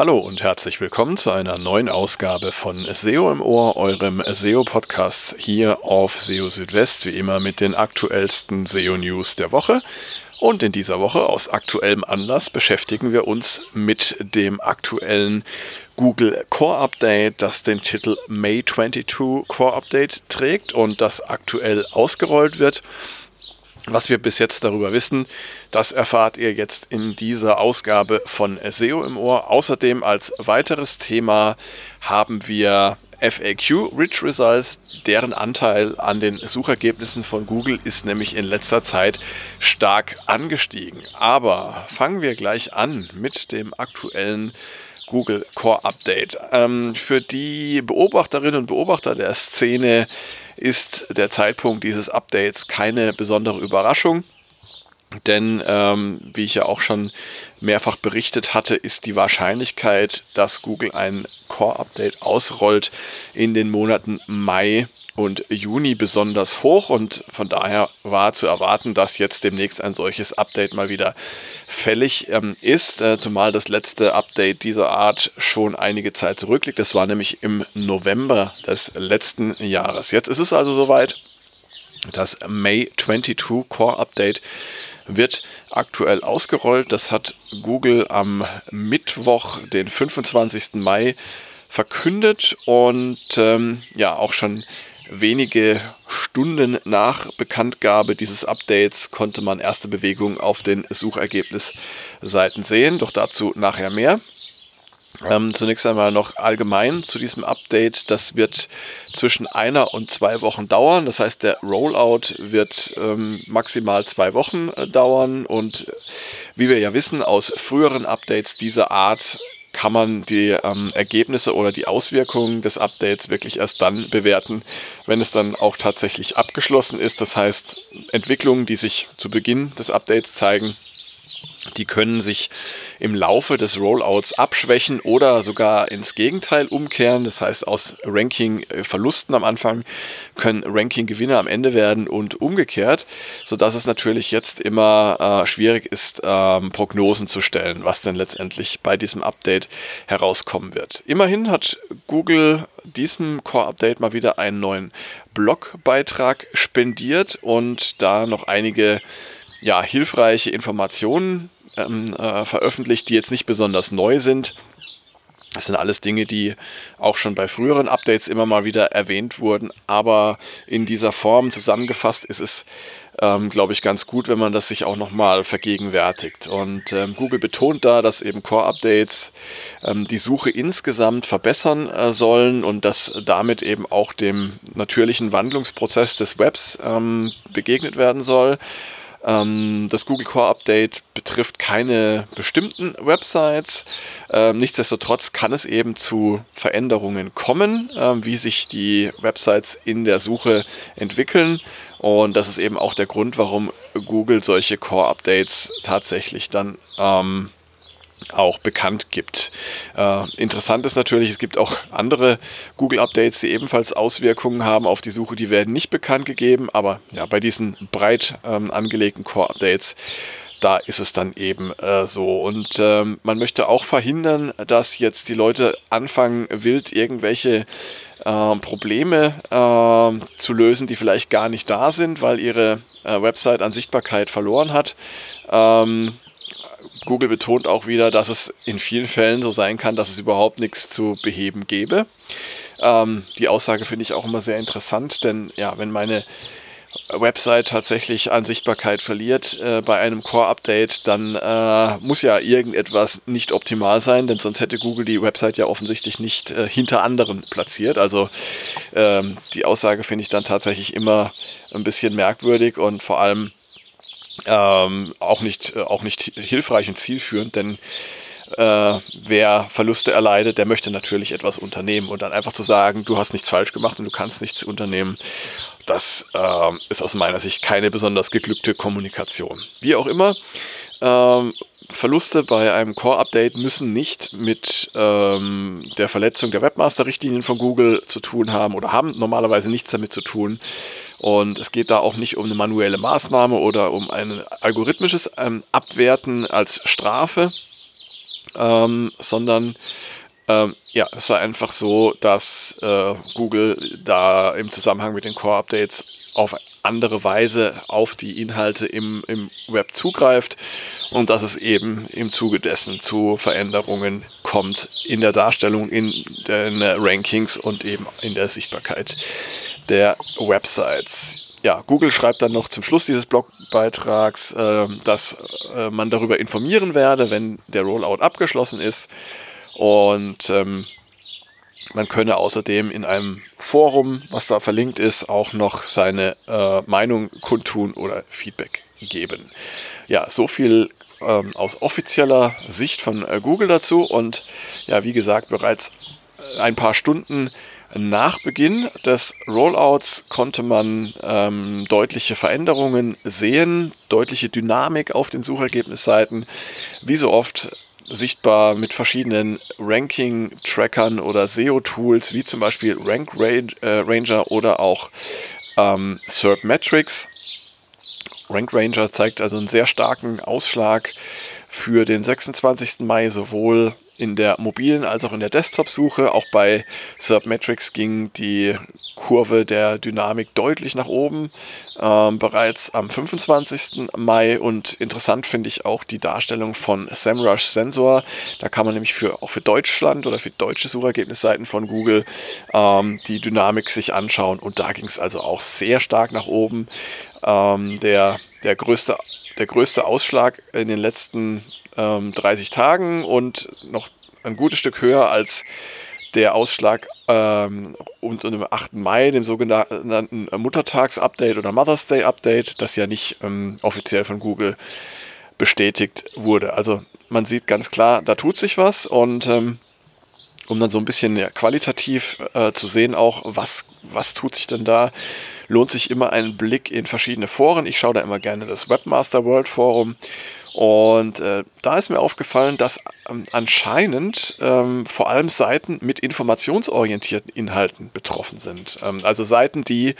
Hallo und herzlich willkommen zu einer neuen Ausgabe von SEO im Ohr, eurem SEO-Podcast hier auf SEO Südwest, wie immer mit den aktuellsten SEO-News der Woche. Und in dieser Woche aus aktuellem Anlass beschäftigen wir uns mit dem aktuellen Google Core Update, das den Titel May 22 Core Update trägt und das aktuell ausgerollt wird. Was wir bis jetzt darüber wissen, das erfahrt ihr jetzt in dieser Ausgabe von SEO im Ohr. Außerdem als weiteres Thema haben wir FAQ Rich Results, deren Anteil an den Suchergebnissen von Google ist nämlich in letzter Zeit stark angestiegen. Aber fangen wir gleich an mit dem aktuellen Google Core Update. Ähm, für die Beobachterinnen und Beobachter der Szene ist der Zeitpunkt dieses Updates keine besondere Überraschung. Denn ähm, wie ich ja auch schon mehrfach berichtet hatte, ist die Wahrscheinlichkeit, dass Google ein Core-Update ausrollt in den Monaten Mai und Juni besonders hoch und von daher war zu erwarten, dass jetzt demnächst ein solches Update mal wieder fällig ähm, ist, äh, zumal das letzte Update dieser Art schon einige Zeit zurückliegt. Das war nämlich im November des letzten Jahres. Jetzt ist es also soweit. Das May 22 Core Update wird aktuell ausgerollt. Das hat Google am Mittwoch, den 25. Mai, verkündet und ähm, ja auch schon wenige Stunden nach Bekanntgabe dieses Updates konnte man erste Bewegungen auf den Suchergebnisseiten sehen, doch dazu nachher mehr. Ähm, zunächst einmal noch allgemein zu diesem Update. Das wird zwischen einer und zwei Wochen dauern. Das heißt, der Rollout wird ähm, maximal zwei Wochen äh, dauern. Und wie wir ja wissen aus früheren Updates dieser Art, kann man die ähm, Ergebnisse oder die Auswirkungen des Updates wirklich erst dann bewerten, wenn es dann auch tatsächlich abgeschlossen ist. Das heißt, Entwicklungen, die sich zu Beginn des Updates zeigen, die können sich im Laufe des Rollouts abschwächen oder sogar ins Gegenteil umkehren. Das heißt, aus Ranking-Verlusten am Anfang können Ranking-Gewinne am Ende werden und umgekehrt, sodass es natürlich jetzt immer äh, schwierig ist, ähm, Prognosen zu stellen, was denn letztendlich bei diesem Update herauskommen wird. Immerhin hat Google diesem Core-Update mal wieder einen neuen Blogbeitrag spendiert und da noch einige ja, hilfreiche Informationen ähm, äh, veröffentlicht, die jetzt nicht besonders neu sind. Das sind alles Dinge, die auch schon bei früheren Updates immer mal wieder erwähnt wurden, aber in dieser Form zusammengefasst ist es, ähm, glaube ich, ganz gut, wenn man das sich auch nochmal vergegenwärtigt. Und ähm, Google betont da, dass eben Core-Updates ähm, die Suche insgesamt verbessern äh, sollen und dass damit eben auch dem natürlichen Wandlungsprozess des Webs ähm, begegnet werden soll. Ähm, das Google Core Update betrifft keine bestimmten Websites. Ähm, nichtsdestotrotz kann es eben zu Veränderungen kommen, ähm, wie sich die Websites in der Suche entwickeln. Und das ist eben auch der Grund, warum Google solche Core Updates tatsächlich dann ähm, auch bekannt gibt. Äh, interessant ist natürlich, es gibt auch andere Google-Updates, die ebenfalls Auswirkungen haben auf die Suche, die werden nicht bekannt gegeben, aber ja, bei diesen breit ähm, angelegten Core-Updates, da ist es dann eben äh, so. Und ähm, man möchte auch verhindern, dass jetzt die Leute anfangen, wild irgendwelche äh, Probleme äh, zu lösen, die vielleicht gar nicht da sind, weil ihre äh, Website an Sichtbarkeit verloren hat. Ähm, Google betont auch wieder, dass es in vielen Fällen so sein kann, dass es überhaupt nichts zu beheben gäbe. Ähm, die Aussage finde ich auch immer sehr interessant, denn ja, wenn meine Website tatsächlich an Sichtbarkeit verliert äh, bei einem Core-Update, dann äh, muss ja irgendetwas nicht optimal sein, denn sonst hätte Google die Website ja offensichtlich nicht äh, hinter anderen platziert. Also ähm, die Aussage finde ich dann tatsächlich immer ein bisschen merkwürdig und vor allem ähm, auch, nicht, äh, auch nicht hilfreich und zielführend, denn äh, wer Verluste erleidet, der möchte natürlich etwas unternehmen. Und dann einfach zu sagen, du hast nichts falsch gemacht und du kannst nichts unternehmen, das äh, ist aus meiner Sicht keine besonders geglückte Kommunikation. Wie auch immer, ähm, Verluste bei einem Core-Update müssen nicht mit ähm, der Verletzung der Webmaster-Richtlinien von Google zu tun haben oder haben normalerweise nichts damit zu tun. Und es geht da auch nicht um eine manuelle Maßnahme oder um ein algorithmisches ähm, Abwerten als Strafe. ähm, sondern ähm, ja, es war einfach so, dass äh, Google da im Zusammenhang mit den Core-Updates auf andere Weise auf die Inhalte im, im Web zugreift und dass es eben im Zuge dessen zu Veränderungen kommt in der Darstellung, in den Rankings und eben in der Sichtbarkeit der Websites ja, Google schreibt dann noch zum Schluss dieses Blogbeitrags, äh, dass äh, man darüber informieren werde, wenn der Rollout abgeschlossen ist. Und ähm, man könne außerdem in einem Forum, was da verlinkt ist, auch noch seine äh, Meinung kundtun oder Feedback geben. Ja, so viel ähm, aus offizieller Sicht von äh, Google dazu. Und ja, wie gesagt, bereits ein paar Stunden nach Beginn des Rollouts konnte man ähm, deutliche Veränderungen sehen, deutliche Dynamik auf den Suchergebnisseiten. Wie so oft sichtbar mit verschiedenen Ranking-Trackern oder SEO-Tools, wie zum Beispiel Rank äh, Ranger oder auch ähm, SERP Metrics. Rank Ranger zeigt also einen sehr starken Ausschlag für den 26. Mai sowohl in der mobilen als auch in der Desktop-Suche. Auch bei Submetrics ging die Kurve der Dynamik deutlich nach oben, ähm, bereits am 25. Mai. Und interessant finde ich auch die Darstellung von SEMrush Sensor. Da kann man nämlich für, auch für Deutschland oder für deutsche Suchergebnisseiten von Google ähm, die Dynamik sich anschauen. Und da ging es also auch sehr stark nach oben. Ähm, der, der, größte, der größte Ausschlag in den letzten ähm, 30 Tagen und noch ein gutes Stück höher als der Ausschlag ähm, unter dem 8. Mai, dem sogenannten Muttertags-Update oder Mother's Day-Update, das ja nicht ähm, offiziell von Google bestätigt wurde. Also man sieht ganz klar, da tut sich was und ähm, um dann so ein bisschen ja, qualitativ äh, zu sehen, auch was, was tut sich denn da, lohnt sich immer ein Blick in verschiedene Foren. Ich schaue da immer gerne das Webmaster World Forum und äh, da ist mir aufgefallen, dass ähm, anscheinend ähm, vor allem Seiten mit informationsorientierten Inhalten betroffen sind. Ähm, also Seiten, die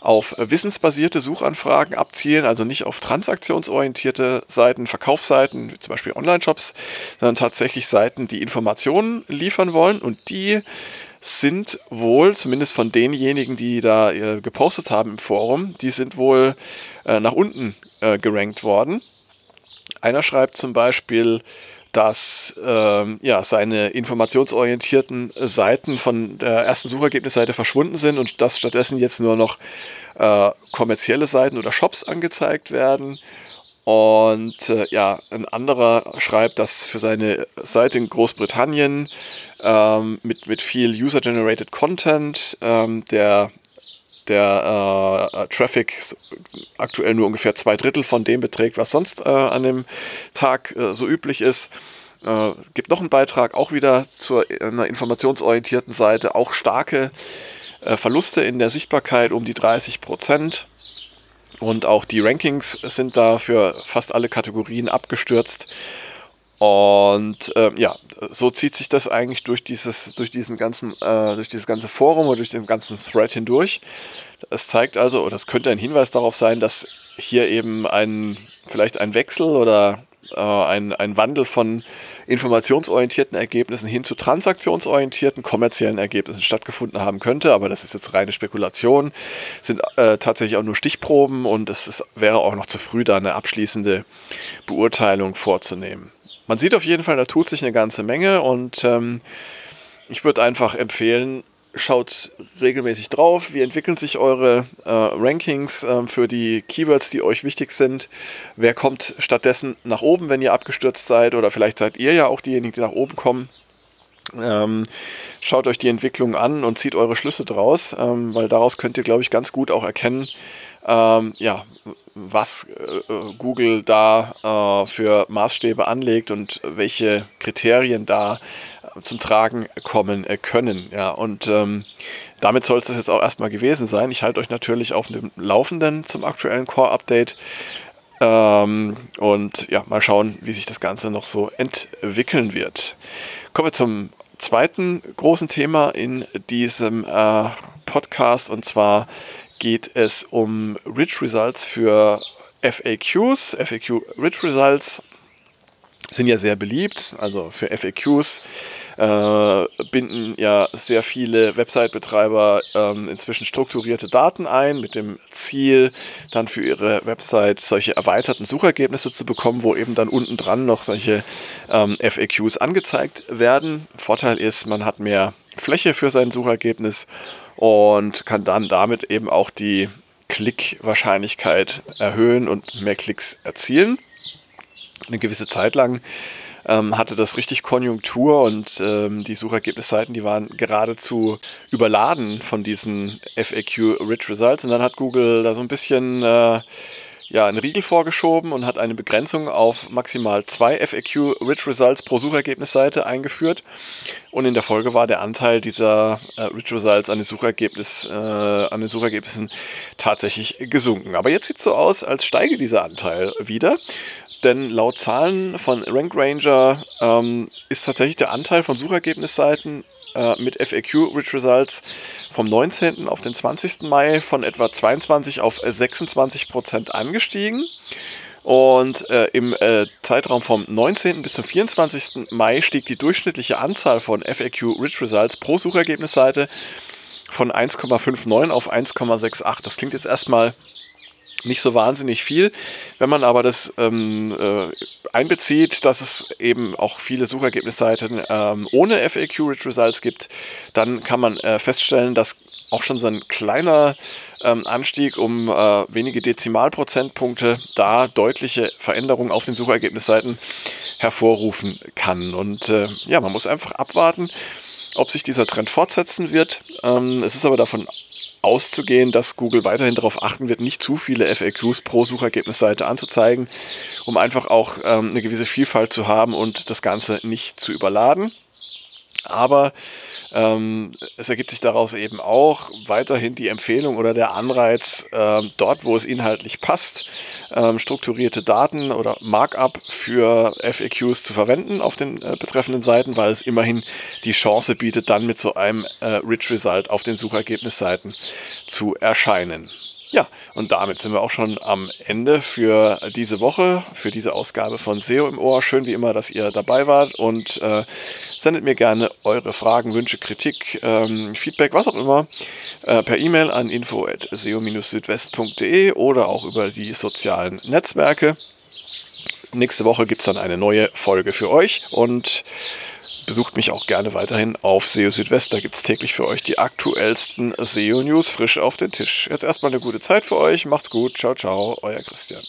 auf wissensbasierte Suchanfragen abzielen, also nicht auf transaktionsorientierte Seiten, Verkaufsseiten, wie zum Beispiel Online-Shops, sondern tatsächlich Seiten, die Informationen liefern wollen und die sind wohl, zumindest von denjenigen, die da äh, gepostet haben im Forum, die sind wohl äh, nach unten äh, gerankt worden. Einer schreibt zum Beispiel, dass ähm, ja, seine informationsorientierten Seiten von der ersten Suchergebnisseite verschwunden sind und dass stattdessen jetzt nur noch äh, kommerzielle Seiten oder Shops angezeigt werden. Und äh, ja, ein anderer schreibt, dass für seine Seite in Großbritannien ähm, mit, mit viel User-Generated Content ähm, der der äh, Traffic aktuell nur ungefähr zwei Drittel von dem beträgt, was sonst äh, an dem Tag äh, so üblich ist. Äh, es gibt noch einen Beitrag, auch wieder zu einer informationsorientierten Seite, auch starke äh, Verluste in der Sichtbarkeit um die 30 Prozent. Und auch die Rankings sind da für fast alle Kategorien abgestürzt. Und äh, ja, so zieht sich das eigentlich durch dieses, durch diesen ganzen, äh, durch dieses ganze Forum oder durch den ganzen Thread hindurch. Es zeigt also, oder es könnte ein Hinweis darauf sein, dass hier eben ein, vielleicht ein Wechsel oder äh, ein, ein Wandel von informationsorientierten Ergebnissen hin zu transaktionsorientierten kommerziellen Ergebnissen stattgefunden haben könnte. Aber das ist jetzt reine Spekulation, sind äh, tatsächlich auch nur Stichproben und es ist, wäre auch noch zu früh, da eine abschließende Beurteilung vorzunehmen man sieht auf jeden Fall, da tut sich eine ganze Menge und ähm, ich würde einfach empfehlen, schaut regelmäßig drauf, wie entwickeln sich eure äh, Rankings äh, für die Keywords, die euch wichtig sind. Wer kommt stattdessen nach oben, wenn ihr abgestürzt seid oder vielleicht seid ihr ja auch diejenigen, die nach oben kommen. Ähm, schaut euch die Entwicklung an und zieht eure Schlüsse draus, ähm, weil daraus könnt ihr, glaube ich, ganz gut auch erkennen, ähm, ja, was äh, Google da äh, für Maßstäbe anlegt und welche Kriterien da äh, zum Tragen kommen äh, können. Ja, und ähm, damit soll es das jetzt auch erstmal gewesen sein. Ich halte euch natürlich auf dem Laufenden zum aktuellen Core-Update. Ähm, und ja, mal schauen, wie sich das Ganze noch so entwickeln wird. Kommen wir zum zweiten großen Thema in diesem äh, Podcast und zwar geht es um Rich Results für FAQs, FAQ Rich Results. sind ja sehr beliebt, also für FAQs äh, binden ja sehr viele Website-Betreiber ähm, inzwischen strukturierte Daten ein, mit dem Ziel, dann für ihre Website solche erweiterten Suchergebnisse zu bekommen, wo eben dann unten dran noch solche ähm, FAQs angezeigt werden. Vorteil ist, man hat mehr Fläche für sein Suchergebnis und kann dann damit eben auch die Klickwahrscheinlichkeit erhöhen und mehr Klicks erzielen. Eine gewisse Zeit lang ähm, hatte das richtig Konjunktur und ähm, die Suchergebnisseiten, die waren geradezu überladen von diesen FAQ-Rich Results. Und dann hat Google da so ein bisschen äh, ja, einen Riegel vorgeschoben und hat eine Begrenzung auf maximal zwei FAQ-Rich Results pro Suchergebnisseite eingeführt. Und in der Folge war der Anteil dieser äh, Rich Results an den, Suchergebnis, äh, an den Suchergebnissen tatsächlich gesunken. Aber jetzt sieht es so aus, als steige dieser Anteil wieder. Denn laut Zahlen von Rank Ranger ähm, ist tatsächlich der Anteil von Suchergebnisseiten äh, mit FAQ Rich Results vom 19. auf den 20. Mai von etwa 22 auf 26 Prozent angestiegen. Und äh, im äh, Zeitraum vom 19. bis zum 24. Mai stieg die durchschnittliche Anzahl von FAQ Rich Results pro Suchergebnisseite von 1,59 auf 1,68. Das klingt jetzt erstmal nicht so wahnsinnig viel. Wenn man aber das ähm, äh, einbezieht, dass es eben auch viele Suchergebnisseiten ähm, ohne FAQ-Rich Results gibt, dann kann man äh, feststellen, dass auch schon so ein kleiner ähm, Anstieg um äh, wenige Dezimalprozentpunkte da deutliche Veränderungen auf den Suchergebnisseiten hervorrufen kann. Und äh, ja, man muss einfach abwarten, ob sich dieser Trend fortsetzen wird. Ähm, es ist aber davon auszugehen, dass Google weiterhin darauf achten wird, nicht zu viele FAQs pro Suchergebnisseite anzuzeigen, um einfach auch ähm, eine gewisse Vielfalt zu haben und das Ganze nicht zu überladen. Aber ähm, es ergibt sich daraus eben auch weiterhin die Empfehlung oder der Anreiz, ähm, dort, wo es inhaltlich passt, ähm, strukturierte Daten oder Markup für FAQs zu verwenden auf den äh, betreffenden Seiten, weil es immerhin die Chance bietet, dann mit so einem äh, Rich Result auf den Suchergebnisseiten zu erscheinen. Ja, und damit sind wir auch schon am Ende für diese Woche, für diese Ausgabe von SEO im Ohr. Schön wie immer, dass ihr dabei wart und äh, sendet mir gerne eure Fragen, Wünsche, Kritik, ähm, Feedback, was auch immer, äh, per E-Mail an info.seo-südwest.de oder auch über die sozialen Netzwerke. Nächste Woche gibt es dann eine neue Folge für euch und Besucht mich auch gerne weiterhin auf SEO Südwest. Da gibt es täglich für euch die aktuellsten SEO-News frisch auf den Tisch. Jetzt erstmal eine gute Zeit für euch. Macht's gut. Ciao, ciao. Euer Christian.